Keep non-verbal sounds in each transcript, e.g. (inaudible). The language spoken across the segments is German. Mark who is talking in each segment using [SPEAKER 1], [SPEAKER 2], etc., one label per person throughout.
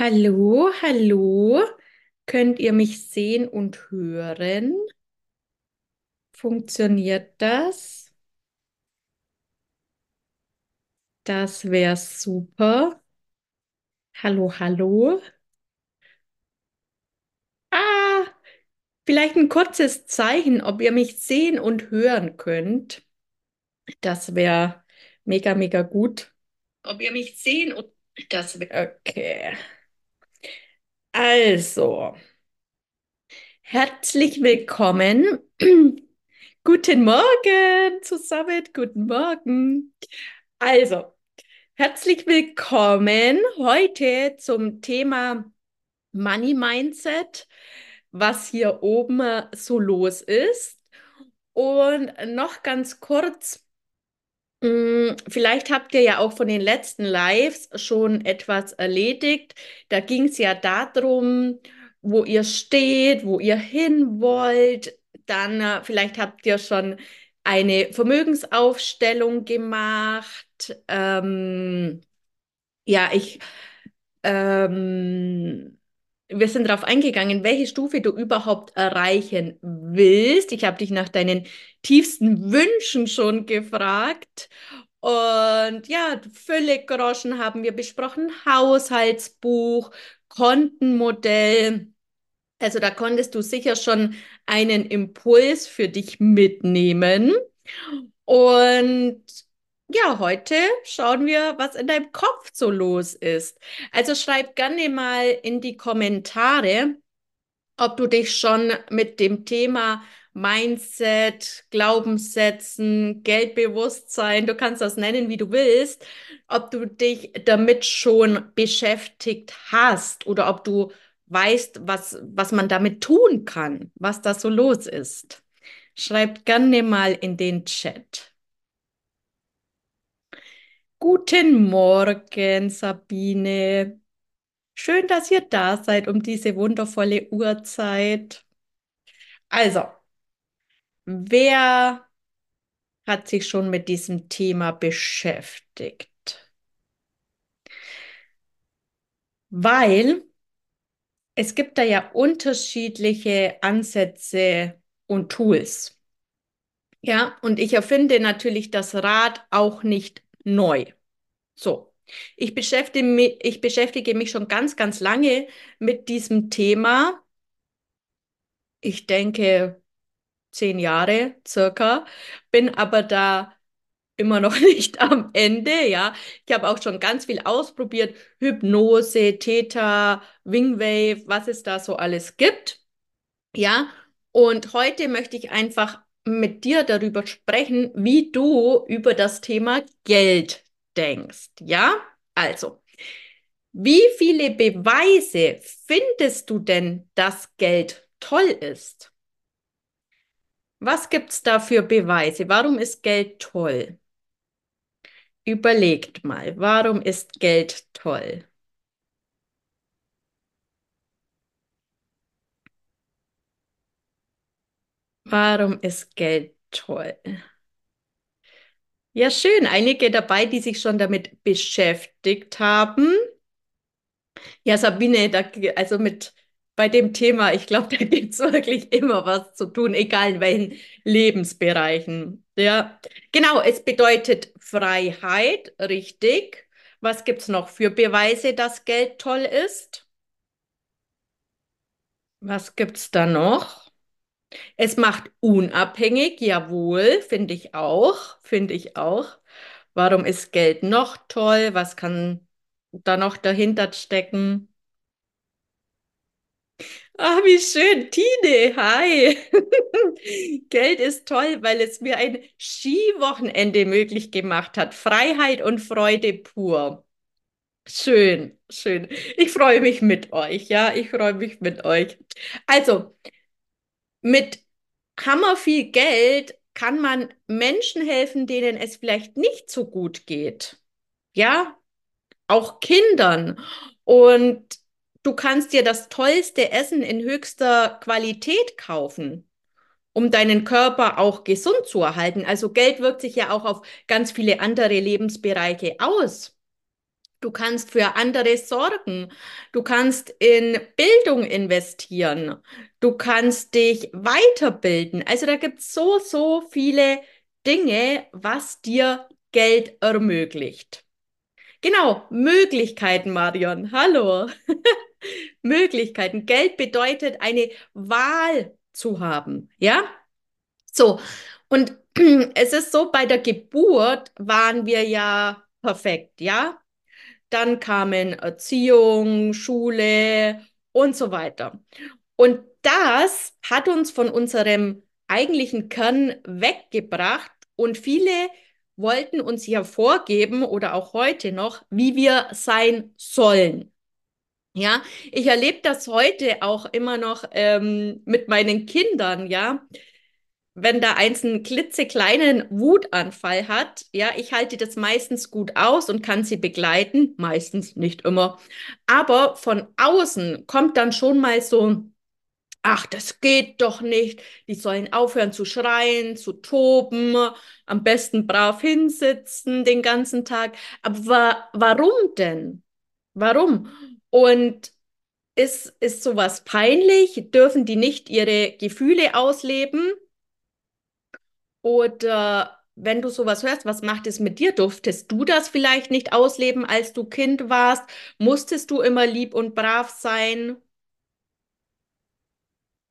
[SPEAKER 1] Hallo, hallo. Könnt ihr mich sehen und hören? Funktioniert das? Das wäre super. Hallo, hallo. Ah, vielleicht ein kurzes Zeichen, ob ihr mich sehen und hören könnt. Das wäre mega, mega gut. Ob ihr mich sehen und das wäre okay. Also, herzlich willkommen. (clears throat) Guten Morgen zusammen, guten Morgen. Also, herzlich willkommen heute zum Thema Money Mindset, was hier oben äh, so los ist. Und noch ganz kurz, vielleicht habt ihr ja auch von den letzten Lives schon etwas erledigt. Da ging es ja darum, wo ihr steht, wo ihr hin wollt. Dann äh, vielleicht habt ihr schon eine Vermögensaufstellung gemacht. Ähm, ja, ich, ähm, wir sind darauf eingegangen, welche Stufe du überhaupt erreichen willst. Ich habe dich nach deinen tiefsten Wünschen schon gefragt. Und ja, Völlig-Groschen haben wir besprochen, Haushaltsbuch, Kontenmodell. Also da konntest du sicher schon einen Impuls für dich mitnehmen. Und ja, heute schauen wir, was in deinem Kopf so los ist. Also schreib gerne mal in die Kommentare, ob du dich schon mit dem Thema Mindset, Glaubenssätzen, Geldbewusstsein, du kannst das nennen, wie du willst, ob du dich damit schon beschäftigt hast oder ob du weißt, was, was man damit tun kann, was da so los ist. Schreibt gerne mal in den Chat. Guten Morgen, Sabine. Schön, dass ihr da seid um diese wundervolle Uhrzeit. Also, wer hat sich schon mit diesem Thema beschäftigt? Weil es gibt da ja unterschiedliche Ansätze und Tools. Ja, und ich erfinde natürlich das Rad auch nicht neu. So, ich beschäftige mich, ich beschäftige mich schon ganz, ganz lange mit diesem Thema. Ich denke zehn Jahre circa, bin aber da immer noch (laughs) nicht am Ende, ja. Ich habe auch schon ganz viel ausprobiert, Hypnose, Theta, Wingwave, was es da so alles gibt, ja. Und heute möchte ich einfach mit dir darüber sprechen, wie du über das Thema Geld denkst, ja? Also, wie viele Beweise findest du denn, dass Geld toll ist? Was gibt es da für Beweise? Warum ist Geld toll? Überlegt mal, warum ist Geld toll? Warum ist Geld toll? Ja, schön. Einige dabei, die sich schon damit beschäftigt haben. Ja, Sabine, da, also mit bei dem Thema, ich glaube, (laughs) da gibt es wirklich immer was zu tun, egal in welchen Lebensbereichen. Ja, genau, es bedeutet Freiheit, richtig. Was gibt es noch für Beweise, dass Geld toll ist? Was gibt es da noch? Es macht unabhängig, jawohl, finde ich auch, finde ich auch. Warum ist Geld noch toll? Was kann da noch dahinter stecken? Ah, wie schön, Tine, hi. (laughs) Geld ist toll, weil es mir ein Skiwochenende möglich gemacht hat. Freiheit und Freude pur. Schön, schön. Ich freue mich mit euch, ja, ich freue mich mit euch. Also, mit Hammer viel Geld kann man Menschen helfen, denen es vielleicht nicht so gut geht. Ja, auch Kindern. Und du kannst dir das tollste Essen in höchster Qualität kaufen, um deinen Körper auch gesund zu erhalten. Also Geld wirkt sich ja auch auf ganz viele andere Lebensbereiche aus. Du kannst für andere sorgen. Du kannst in Bildung investieren. Du kannst dich weiterbilden. Also da gibt es so, so viele Dinge, was dir Geld ermöglicht. Genau, Möglichkeiten, Marion. Hallo. (laughs) Möglichkeiten. Geld bedeutet eine Wahl zu haben. Ja? So. Und (clears throat) es ist so, bei der Geburt waren wir ja perfekt. Ja? Dann kamen Erziehung, Schule und so weiter. Und das hat uns von unserem eigentlichen Kern weggebracht und viele wollten uns ja vorgeben oder auch heute noch, wie wir sein sollen. Ja, ich erlebe das heute auch immer noch ähm, mit meinen Kindern, ja. Wenn da eins einen klitzekleinen Wutanfall hat, ja, ich halte das meistens gut aus und kann sie begleiten, meistens nicht immer. Aber von außen kommt dann schon mal so, ach, das geht doch nicht. Die sollen aufhören zu schreien, zu toben, am besten brav hinsitzen den ganzen Tag. Aber wa warum denn? Warum? Und ist, ist sowas peinlich? Dürfen die nicht ihre Gefühle ausleben? Oder wenn du sowas hörst, was macht es mit dir? Durftest du das vielleicht nicht ausleben, als du Kind warst? Musstest du immer lieb und brav sein?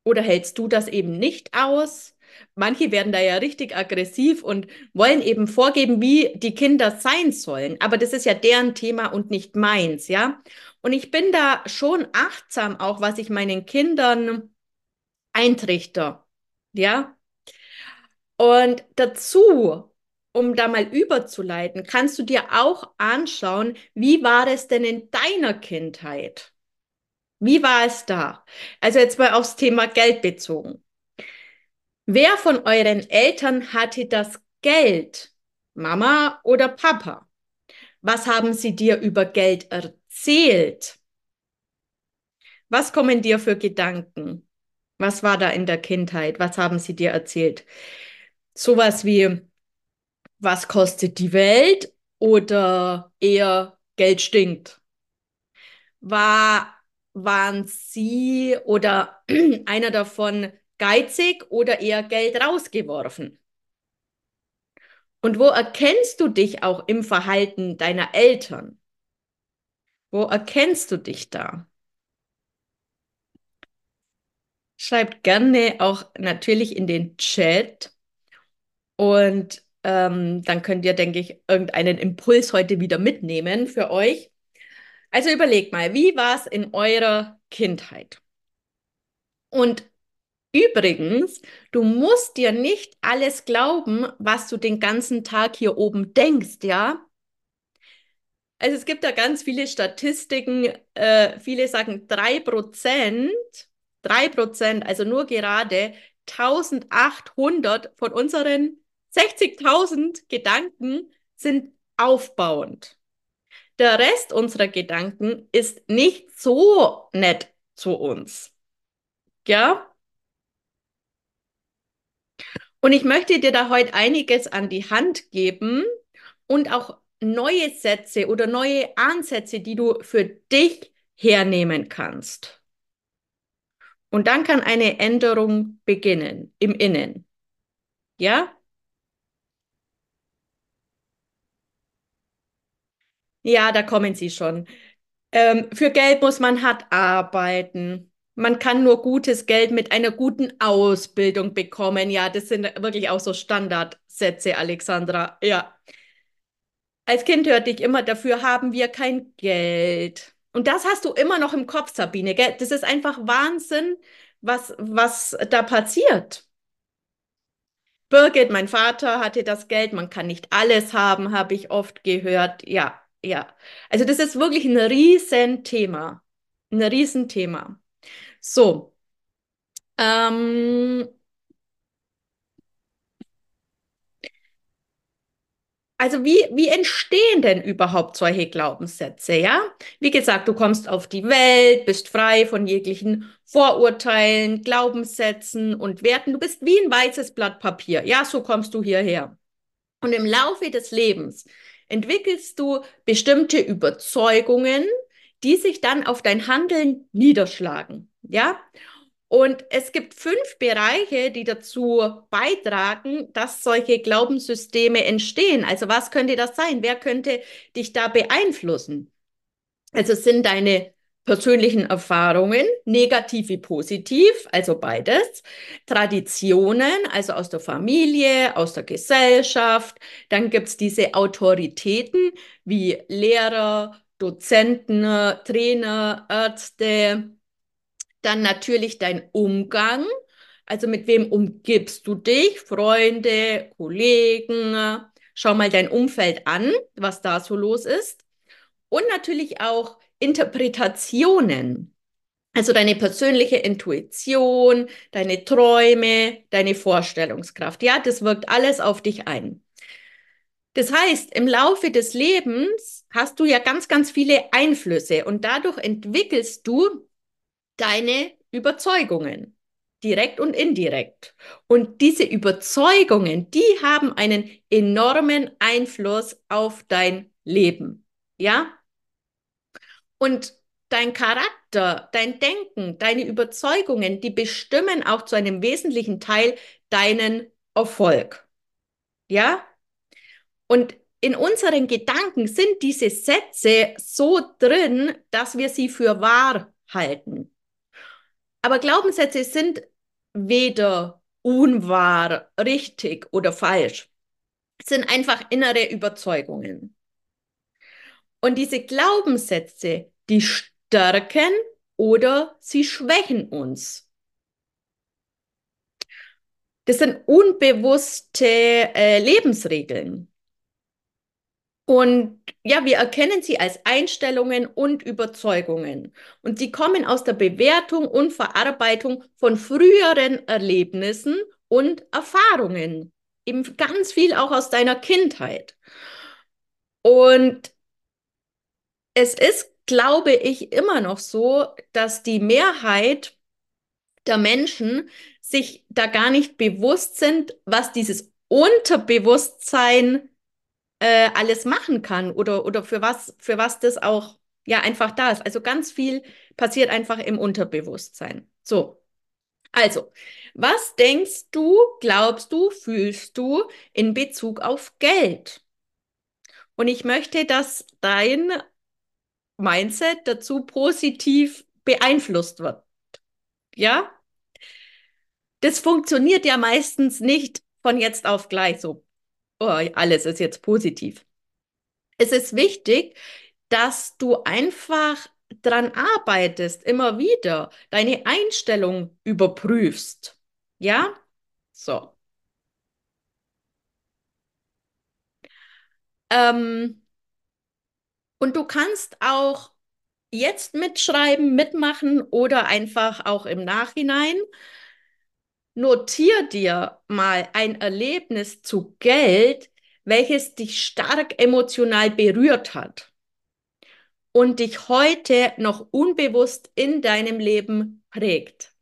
[SPEAKER 1] Oder hältst du das eben nicht aus? Manche werden da ja richtig aggressiv und wollen eben vorgeben, wie die Kinder sein sollen. Aber das ist ja deren Thema und nicht meins, ja? Und ich bin da schon achtsam auch, was ich meinen Kindern eintrichter, ja? Und dazu, um da mal überzuleiten, kannst du dir auch anschauen, wie war es denn in deiner Kindheit? Wie war es da? Also jetzt mal aufs Thema Geld bezogen. Wer von euren Eltern hatte das Geld? Mama oder Papa? Was haben sie dir über Geld erzählt? Was kommen dir für Gedanken? Was war da in der Kindheit? Was haben sie dir erzählt? Sowas wie, was kostet die Welt oder eher Geld stinkt? War waren Sie oder (clears throat) einer davon geizig oder eher Geld rausgeworfen? Und wo erkennst du dich auch im Verhalten deiner Eltern? Wo erkennst du dich da? Schreibt gerne auch natürlich in den Chat und ähm, dann könnt ihr, denke ich, irgendeinen Impuls heute wieder mitnehmen für euch. Also überlegt mal, wie war es in eurer Kindheit? Und übrigens, du musst dir nicht alles glauben, was du den ganzen Tag hier oben denkst, ja? Also es gibt da ganz viele Statistiken. Äh, viele sagen 3%, 3%, also nur gerade 1800 von unseren 60.000 Gedanken sind aufbauend. Der Rest unserer Gedanken ist nicht so nett zu uns. Ja? Und ich möchte dir da heute einiges an die Hand geben und auch neue Sätze oder neue Ansätze, die du für dich hernehmen kannst. Und dann kann eine Änderung beginnen im Innen. Ja? Ja, da kommen sie schon. Ähm, für Geld muss man hart arbeiten. Man kann nur gutes Geld mit einer guten Ausbildung bekommen. Ja, das sind wirklich auch so Standardsätze, Alexandra. Ja. Als Kind hörte ich immer, dafür haben wir kein Geld. Und das hast du immer noch im Kopf, Sabine. Gell? Das ist einfach Wahnsinn, was, was da passiert. Birgit, mein Vater hatte das Geld, man kann nicht alles haben, habe ich oft gehört. Ja, ja, also das ist wirklich ein Riesenthema. Ein Riesenthema. So. Ähm, also wie, wie entstehen denn überhaupt solche Glaubenssätze, ja? Wie gesagt, du kommst auf die Welt, bist frei von jeglichen Vorurteilen, Glaubenssätzen und Werten. Du bist wie ein weißes Blatt Papier. Ja, so kommst du hierher. Und im Laufe des Lebens entwickelst du bestimmte Überzeugungen, die sich dann auf dein Handeln niederschlagen. Ja? Und es gibt fünf Bereiche, die dazu beitragen, dass solche Glaubenssysteme entstehen. Also was könnte das sein? Wer könnte dich da beeinflussen? Also sind deine persönlichen Erfahrungen, negativ wie positiv, also beides, Traditionen, also aus der Familie, aus der Gesellschaft, dann gibt es diese Autoritäten wie Lehrer, Dozenten, Trainer, Ärzte, dann natürlich dein Umgang, also mit wem umgibst du dich, Freunde, Kollegen, schau mal dein Umfeld an, was da so los ist. Und natürlich auch Interpretationen. Also deine persönliche Intuition, deine Träume, deine Vorstellungskraft. Ja, das wirkt alles auf dich ein. Das heißt, im Laufe des Lebens hast du ja ganz, ganz viele Einflüsse und dadurch entwickelst du deine Überzeugungen, direkt und indirekt. Und diese Überzeugungen, die haben einen enormen Einfluss auf dein Leben. Ja? Und dein Charakter, dein Denken, deine Überzeugungen, die bestimmen auch zu einem wesentlichen Teil deinen Erfolg. Ja? Und in unseren Gedanken sind diese Sätze so drin, dass wir sie für wahr halten. Aber Glaubenssätze sind weder unwahr, richtig oder falsch. Es sind einfach innere Überzeugungen. Und diese Glaubenssätze, die stärken oder sie schwächen uns. Das sind unbewusste äh, Lebensregeln. Und ja, wir erkennen sie als Einstellungen und Überzeugungen. Und sie kommen aus der Bewertung und Verarbeitung von früheren Erlebnissen und Erfahrungen. Eben ganz viel auch aus deiner Kindheit. Und es ist, glaube ich, immer noch so, dass die Mehrheit der Menschen sich da gar nicht bewusst sind, was dieses Unterbewusstsein äh, alles machen kann oder, oder für was, für was das auch ja einfach da ist. Also ganz viel passiert einfach im Unterbewusstsein. So. Also, was denkst du, glaubst du, fühlst du in Bezug auf Geld? Und ich möchte, dass dein Mindset dazu positiv beeinflusst wird. Ja? Das funktioniert ja meistens nicht von jetzt auf gleich so. Oh, alles ist jetzt positiv. Es ist wichtig, dass du einfach dran arbeitest, immer wieder deine Einstellung überprüfst. Ja? So. Ähm, und du kannst auch jetzt mitschreiben, mitmachen oder einfach auch im Nachhinein. Notier dir mal ein Erlebnis zu Geld, welches dich stark emotional berührt hat und dich heute noch unbewusst in deinem Leben prägt.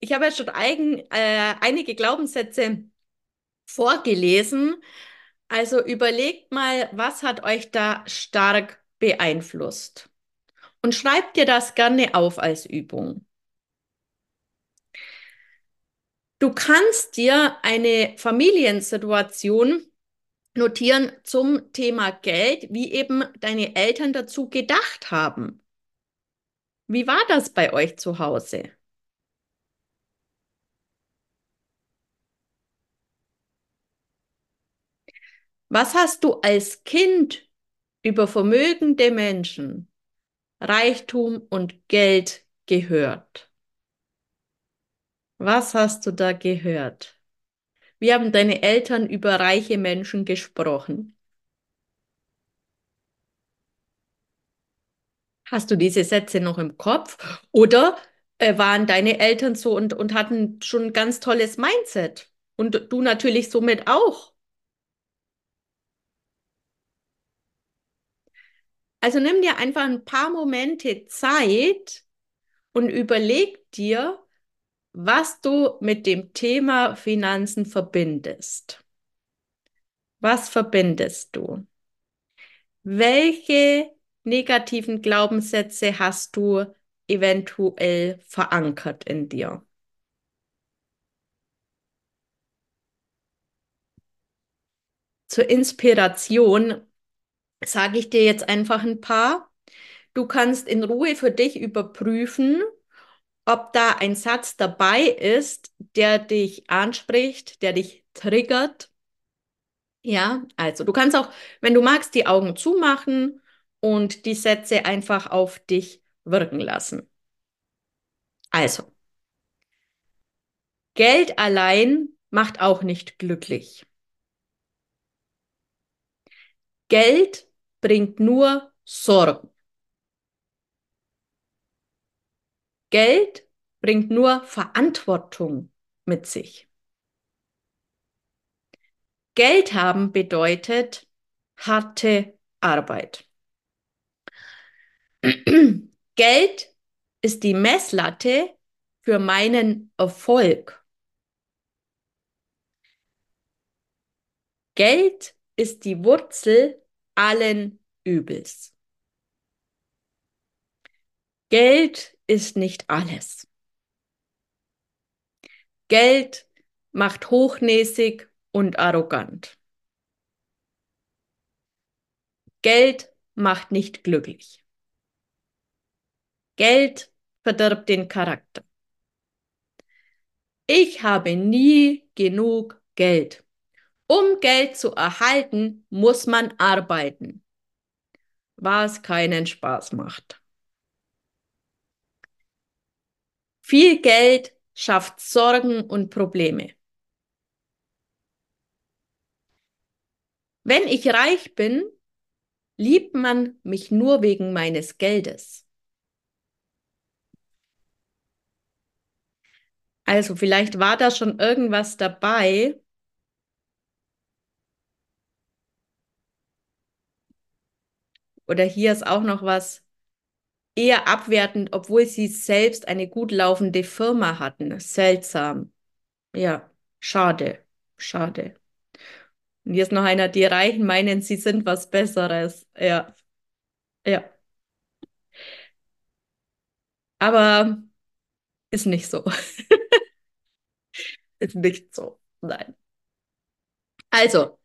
[SPEAKER 1] Ich habe ja schon eigen, äh, einige Glaubenssätze vorgelesen, also überlegt mal, was hat euch da stark beeinflusst? Und schreibt dir das gerne auf als Übung. Du kannst dir eine Familiensituation notieren zum Thema Geld, wie eben deine Eltern dazu gedacht haben. Wie war das bei euch zu Hause? Was hast du als Kind über vermögende Menschen, Reichtum und Geld gehört? Was hast du da gehört? Wie haben deine Eltern über reiche Menschen gesprochen? Hast du diese Sätze noch im Kopf? Oder äh, waren deine Eltern so und, und hatten schon ein ganz tolles Mindset? Und du natürlich somit auch. Also nimm dir einfach ein paar Momente Zeit und überleg dir, was du mit dem Thema Finanzen verbindest. Was verbindest du? Welche negativen Glaubenssätze hast du eventuell verankert in dir? Zur Inspiration sage ich dir jetzt einfach ein paar. Du kannst in Ruhe für dich überprüfen, ob da ein Satz dabei ist, der dich anspricht, der dich triggert. Ja, also du kannst auch, wenn du magst, die Augen zumachen und die Sätze einfach auf dich wirken lassen. Also, Geld allein macht auch nicht glücklich. Geld bringt nur Sorgen. Geld bringt nur Verantwortung mit sich. Geld haben bedeutet harte Arbeit. (clears throat) Geld ist die Messlatte für meinen Erfolg. Geld ist die Wurzel allen Übels. Geld ist nicht alles. Geld macht hochnäsig und arrogant. Geld macht nicht glücklich. Geld verdirbt den Charakter. Ich habe nie genug Geld. Um Geld zu erhalten, muss man arbeiten, was keinen Spaß macht. Viel Geld schafft Sorgen und Probleme. Wenn ich reich bin, liebt man mich nur wegen meines Geldes. Also vielleicht war da schon irgendwas dabei. Oder hier ist auch noch was, eher abwertend, obwohl sie selbst eine gut laufende Firma hatten. Seltsam. Ja, schade, schade. Und hier ist noch einer, die Reichen meinen, sie sind was Besseres. Ja, ja. Aber ist nicht so. (laughs) ist nicht so. Nein. Also,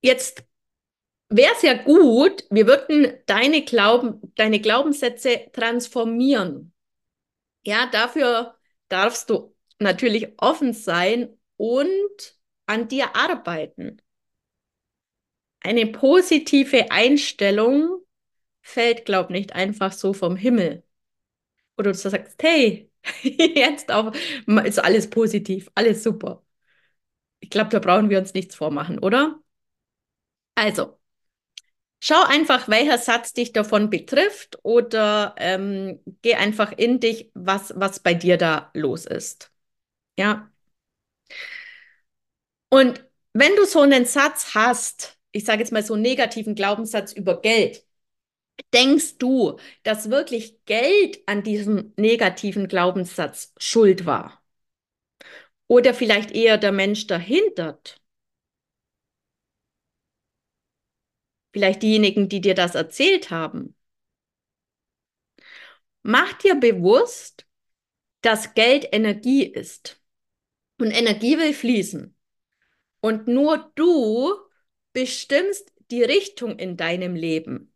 [SPEAKER 1] jetzt wäre es ja gut, wir würden deine, Glauben, deine Glaubenssätze transformieren. Ja, dafür darfst du natürlich offen sein und an dir arbeiten. Eine positive Einstellung fällt, glaub nicht einfach so vom Himmel. Oder du sagst, hey, (laughs) jetzt auch ist alles positiv, alles super. Ich glaube, da brauchen wir uns nichts vormachen, oder? Also, Schau einfach, welcher Satz dich davon betrifft oder ähm, geh einfach in dich, was, was bei dir da los ist. Ja. Und wenn du so einen Satz hast, ich sage jetzt mal so einen negativen Glaubenssatz über Geld, denkst du, dass wirklich Geld an diesem negativen Glaubenssatz schuld war? Oder vielleicht eher der Mensch dahinter? Vielleicht diejenigen, die dir das erzählt haben. Mach dir bewusst, dass Geld Energie ist. Und Energie will fließen. Und nur du bestimmst die Richtung in deinem Leben.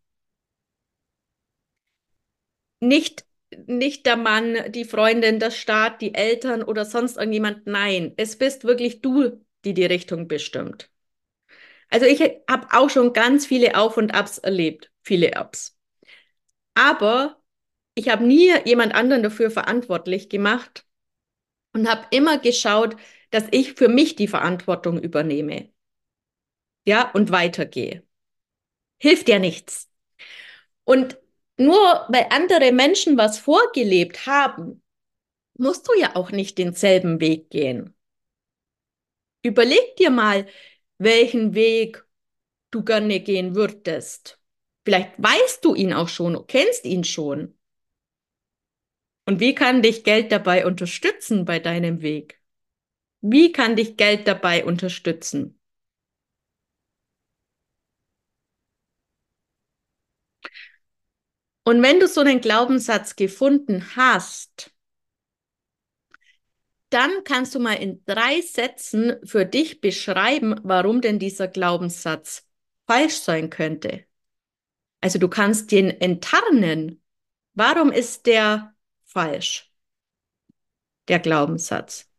[SPEAKER 1] Nicht, nicht der Mann, die Freundin, der Staat, die Eltern oder sonst irgendjemand. Nein, es bist wirklich du, die die Richtung bestimmt. Also ich habe auch schon ganz viele Auf und Abs erlebt, viele Ups. Aber ich habe nie jemand anderen dafür verantwortlich gemacht und habe immer geschaut, dass ich für mich die Verantwortung übernehme. Ja, und weitergehe. Hilft ja nichts. Und nur weil andere Menschen was vorgelebt haben, musst du ja auch nicht denselben Weg gehen. Überleg dir mal, welchen Weg du gerne gehen würdest. Vielleicht weißt du ihn auch schon, kennst ihn schon. Und wie kann dich Geld dabei unterstützen bei deinem Weg? Wie kann dich Geld dabei unterstützen? Und wenn du so einen Glaubenssatz gefunden hast, dann kannst du mal in drei Sätzen für dich beschreiben, warum denn dieser Glaubenssatz falsch sein könnte. Also du kannst den enttarnen. Warum ist der falsch? Der Glaubenssatz.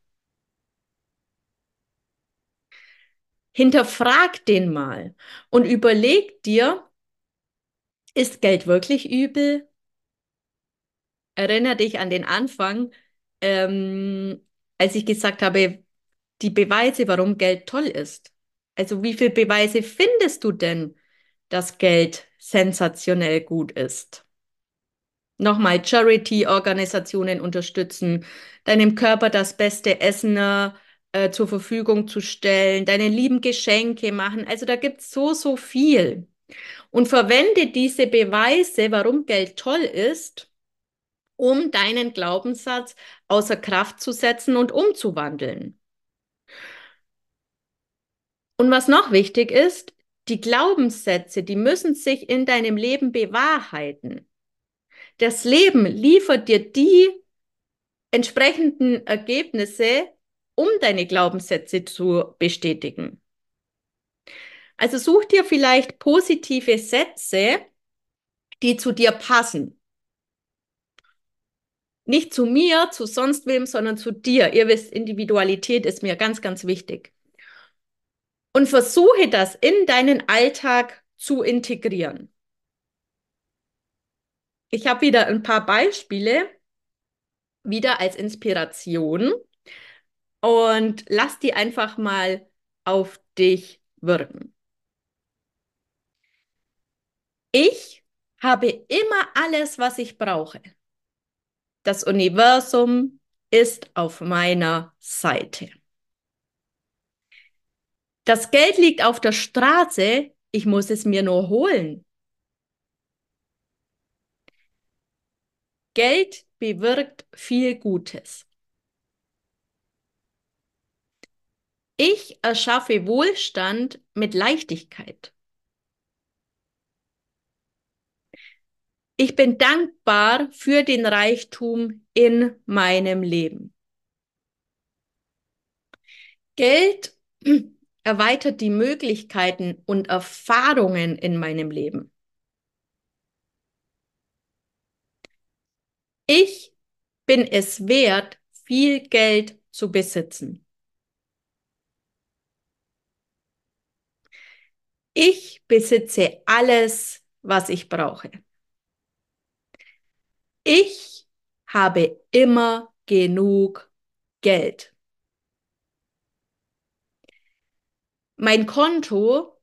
[SPEAKER 1] Hinterfrag den mal und überleg dir, ist Geld wirklich übel? Erinner dich an den Anfang, ähm, als ich gesagt habe, die Beweise, warum Geld toll ist. Also wie viele Beweise findest du denn, dass Geld sensationell gut ist? Nochmal Charity-Organisationen unterstützen, deinem Körper das beste Essen äh, zur Verfügung zu stellen, deine lieben Geschenke machen. Also da gibt es so, so viel. Und verwende diese Beweise, warum Geld toll ist, um deinen Glaubenssatz außer Kraft zu setzen und umzuwandeln. Und was noch wichtig ist, die Glaubenssätze, die müssen sich in deinem Leben bewahrheiten. Das Leben liefert dir die entsprechenden Ergebnisse, um deine Glaubenssätze zu bestätigen. Also such dir vielleicht positive Sätze, die zu dir passen. Nicht zu mir, zu sonst wem, sondern zu dir. Ihr wisst, Individualität ist mir ganz, ganz wichtig. Und versuche das in deinen Alltag zu integrieren. Ich habe wieder ein paar Beispiele, wieder als Inspiration. Und lass die einfach mal auf dich wirken. Ich habe immer alles, was ich brauche. Das Universum ist auf meiner Seite. Das Geld liegt auf der Straße, ich muss es mir nur holen. Geld bewirkt viel Gutes. Ich erschaffe Wohlstand mit Leichtigkeit. Ich bin dankbar für den Reichtum in meinem Leben. Geld (clears throat) erweitert die Möglichkeiten und Erfahrungen in meinem Leben. Ich bin es wert, viel Geld zu besitzen. Ich besitze alles, was ich brauche. Ich habe immer genug Geld. Mein Konto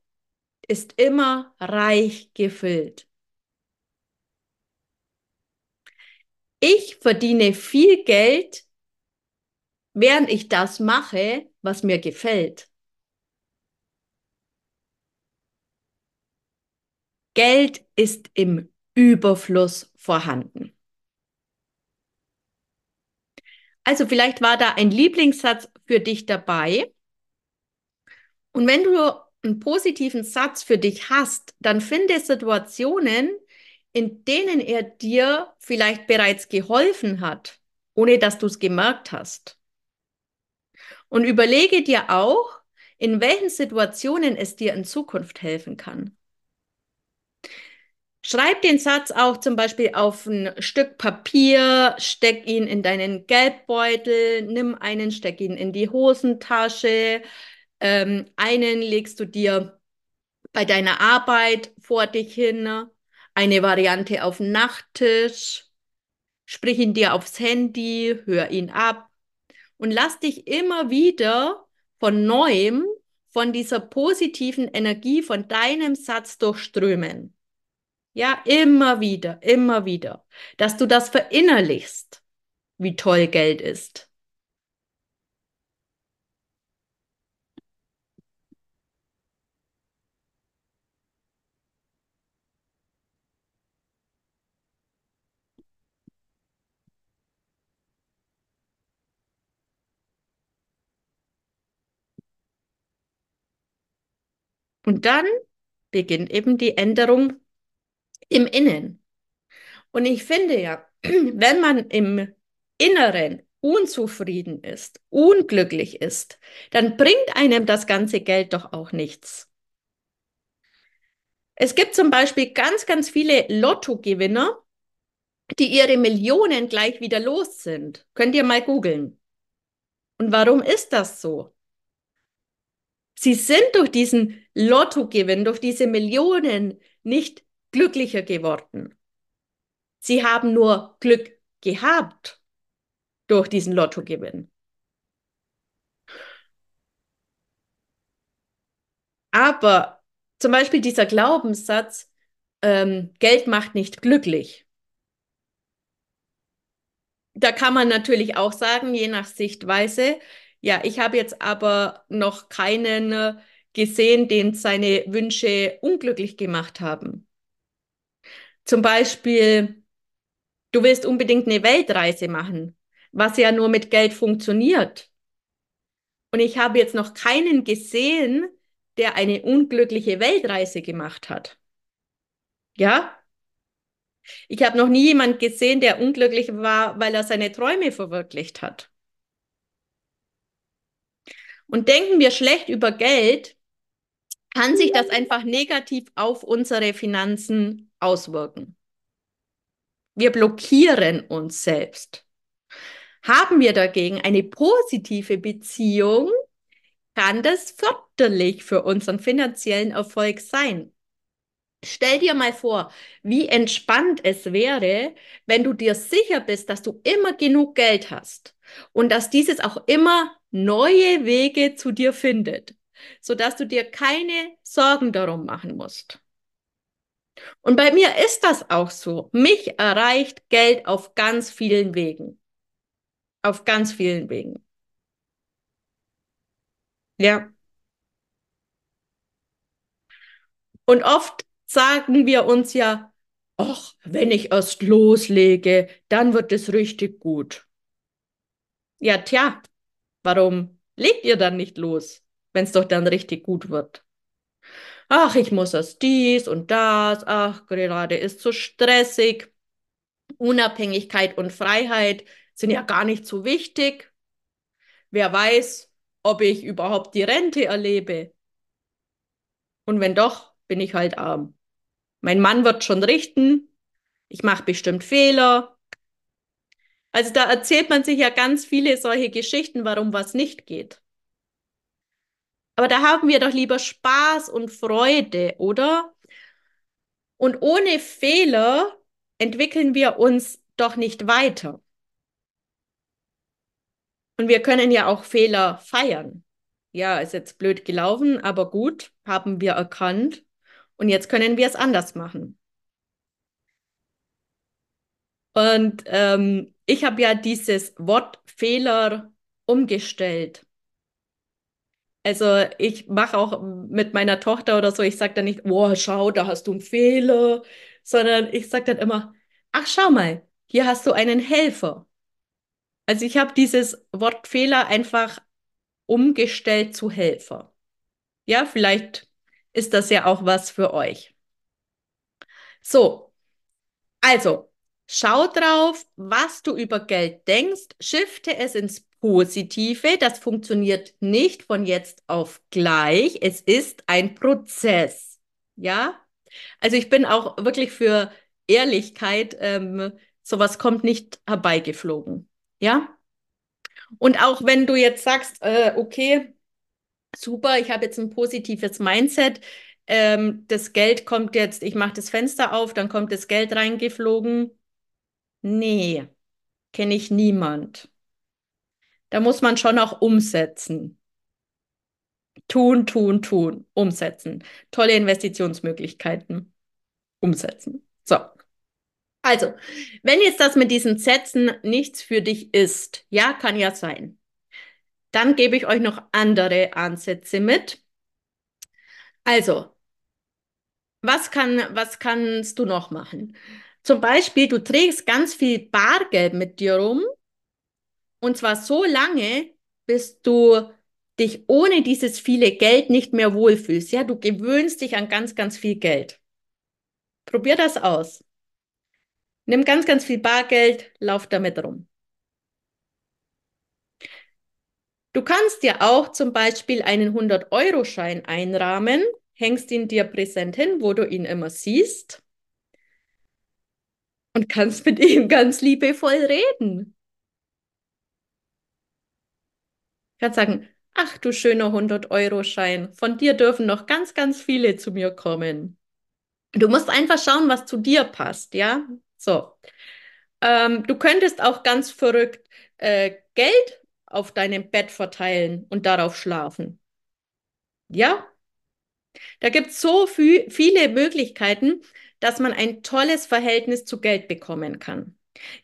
[SPEAKER 1] ist immer reich gefüllt. Ich verdiene viel Geld, während ich das mache, was mir gefällt. Geld ist im Überfluss vorhanden. Also vielleicht war da ein Lieblingssatz für dich dabei. Und wenn du einen positiven Satz für dich hast, dann finde Situationen, in denen er dir vielleicht bereits geholfen hat, ohne dass du es gemerkt hast. Und überlege dir auch, in welchen Situationen es dir in Zukunft helfen kann. Schreib den Satz auch zum Beispiel auf ein Stück Papier, steck ihn in deinen Geldbeutel, nimm einen, steck ihn in die Hosentasche, ähm, einen legst du dir bei deiner Arbeit vor dich hin, eine Variante auf den Nachttisch, sprich ihn dir aufs Handy, hör ihn ab und lass dich immer wieder von neuem von dieser positiven Energie von deinem Satz durchströmen. Ja, immer wieder, immer wieder, dass du das verinnerlichst, wie toll Geld ist. Und dann beginnt eben die Änderung im Innen. Und ich finde ja, (clears throat) wenn man im Inneren unzufrieden ist, unglücklich ist, dann bringt einem das ganze Geld doch auch nichts. Es gibt zum Beispiel ganz, ganz viele Lottogewinner, die ihre Millionen gleich wieder los sind. Könnt ihr mal googeln. Und warum ist das so? Sie sind durch diesen Lottogewinn, durch diese Millionen nicht glücklicher geworden. Sie haben nur Glück gehabt durch diesen Lottogewinn. Aber zum Beispiel dieser Glaubenssatz, ähm, Geld macht nicht glücklich. Da kann man natürlich auch sagen, je nach Sichtweise, ja, ich habe jetzt aber noch keinen äh, gesehen, den seine Wünsche unglücklich gemacht haben. Zum Beispiel, du willst unbedingt eine Weltreise machen, was ja nur mit Geld funktioniert. Und ich habe jetzt noch keinen gesehen, der eine unglückliche Weltreise gemacht hat. Ja? Ich habe noch nie jemanden gesehen, der unglücklich war, weil er seine Träume verwirklicht hat. Und denken wir schlecht über Geld, kann sich das einfach negativ auf unsere Finanzen auswirken. Wir blockieren uns selbst. Haben wir dagegen eine positive Beziehung, kann das förderlich für unseren finanziellen Erfolg sein. Stell dir mal vor, wie entspannt es wäre, wenn du dir sicher bist, dass du immer genug Geld hast und dass dieses auch immer neue Wege zu dir findet, sodass du dir keine Sorgen darum machen musst. Und bei mir ist das auch so. Mich erreicht Geld auf ganz vielen Wegen. Auf ganz vielen Wegen. Ja. Und oft sagen wir uns ja, ach, wenn ich erst loslege, dann wird es richtig gut. Ja, tja, warum legt ihr dann nicht los, wenn es doch dann richtig gut wird? Ach, ich muss erst dies und das, ach, gerade ist so stressig. Unabhängigkeit und Freiheit sind ja gar nicht so wichtig. Wer weiß, ob ich überhaupt die Rente erlebe. Und wenn doch, bin ich halt arm. Mein Mann wird schon richten. Ich mache bestimmt Fehler. Also da erzählt man sich ja ganz viele solche Geschichten, warum was nicht geht. Aber da haben wir doch lieber Spaß und Freude, oder? Und ohne Fehler entwickeln wir uns doch nicht weiter. Und wir können ja auch Fehler feiern. Ja, ist jetzt blöd gelaufen, aber gut, haben wir erkannt. Und jetzt können wir es anders machen. Und ähm, ich habe ja dieses Wort Fehler umgestellt. Also ich mache auch mit meiner Tochter oder so, ich sage dann nicht, oh, schau, da hast du einen Fehler, sondern ich sage dann immer, ach, schau mal, hier hast du einen Helfer. Also ich habe dieses Wort Fehler einfach umgestellt zu Helfer. Ja, vielleicht ist das ja auch was für euch. So, also schau drauf, was du über Geld denkst, shifte es ins Positive. Das funktioniert nicht von jetzt auf gleich. Es ist ein Prozess. Ja, also ich bin auch wirklich für Ehrlichkeit. Ähm, sowas kommt nicht herbeigeflogen. Ja? Und auch wenn du jetzt sagst, äh, okay, super, ich habe jetzt ein positives Mindset, ähm, das Geld kommt jetzt, ich mache das Fenster auf, dann kommt das Geld reingeflogen. Nee, kenne ich niemand. Da muss man schon auch umsetzen. Tun, tun, tun, umsetzen. Tolle Investitionsmöglichkeiten. Umsetzen. So. Also, wenn jetzt das mit diesen Sätzen nichts für dich ist, ja, kann ja sein, dann gebe ich euch noch andere Ansätze mit. Also, was kann, was kannst du noch machen? Zum Beispiel, du trägst ganz viel Bargeld mit dir rum und zwar so lange, bis du dich ohne dieses viele Geld nicht mehr wohlfühlst. Ja, du gewöhnst dich an ganz, ganz viel Geld. Probier das aus. Nimm ganz, ganz viel Bargeld, lauf damit rum. Du kannst dir auch zum Beispiel einen 100-Euro-Schein einrahmen, hängst ihn dir präsent hin, wo du ihn immer siehst und kannst mit ihm (laughs) ganz liebevoll reden. Du kannst sagen, ach du schöner 100-Euro-Schein, von dir dürfen noch ganz, ganz viele zu mir kommen. Du musst einfach schauen, was zu dir passt, ja? So. Ähm, du könntest auch ganz verrückt äh, Geld auf deinem Bett verteilen und darauf schlafen. Ja? Da gibt es so viel, viele Möglichkeiten, dass man ein tolles Verhältnis zu Geld bekommen kann.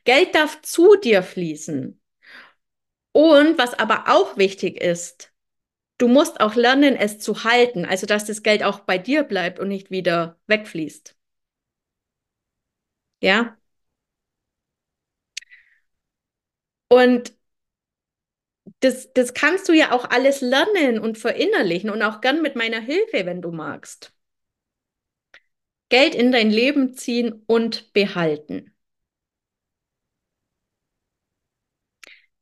[SPEAKER 1] Geld darf zu dir fließen. Und was aber auch wichtig ist, du musst auch lernen, es zu halten, also dass das Geld auch bei dir bleibt und nicht wieder wegfließt. Ja? Und das, das kannst du ja auch alles lernen und verinnerlichen und auch gern mit meiner Hilfe, wenn du magst. Geld in dein Leben ziehen und behalten.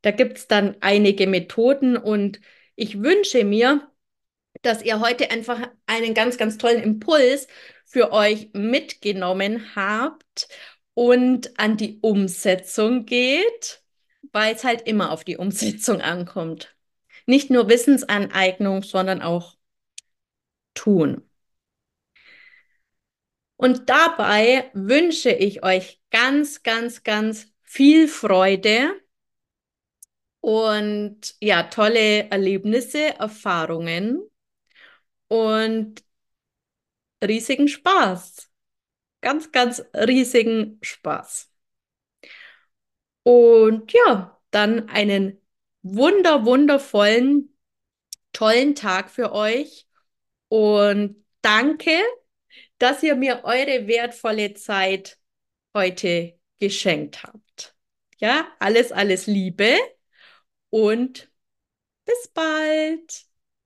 [SPEAKER 1] Da gibt es dann einige Methoden und ich wünsche mir, dass ihr heute einfach einen ganz, ganz tollen Impuls für euch mitgenommen habt und an die Umsetzung geht, weil es halt immer auf die Umsetzung ankommt. Nicht nur Wissensaneignung, sondern auch tun. Und dabei wünsche ich euch ganz, ganz, ganz viel Freude und ja, tolle Erlebnisse, Erfahrungen und riesigen Spaß. Ganz, ganz riesigen Spaß. Und ja, dann einen wunder, wundervollen, tollen Tag für euch und danke dass ihr mir eure wertvolle Zeit heute geschenkt habt. Ja, alles, alles Liebe und bis bald.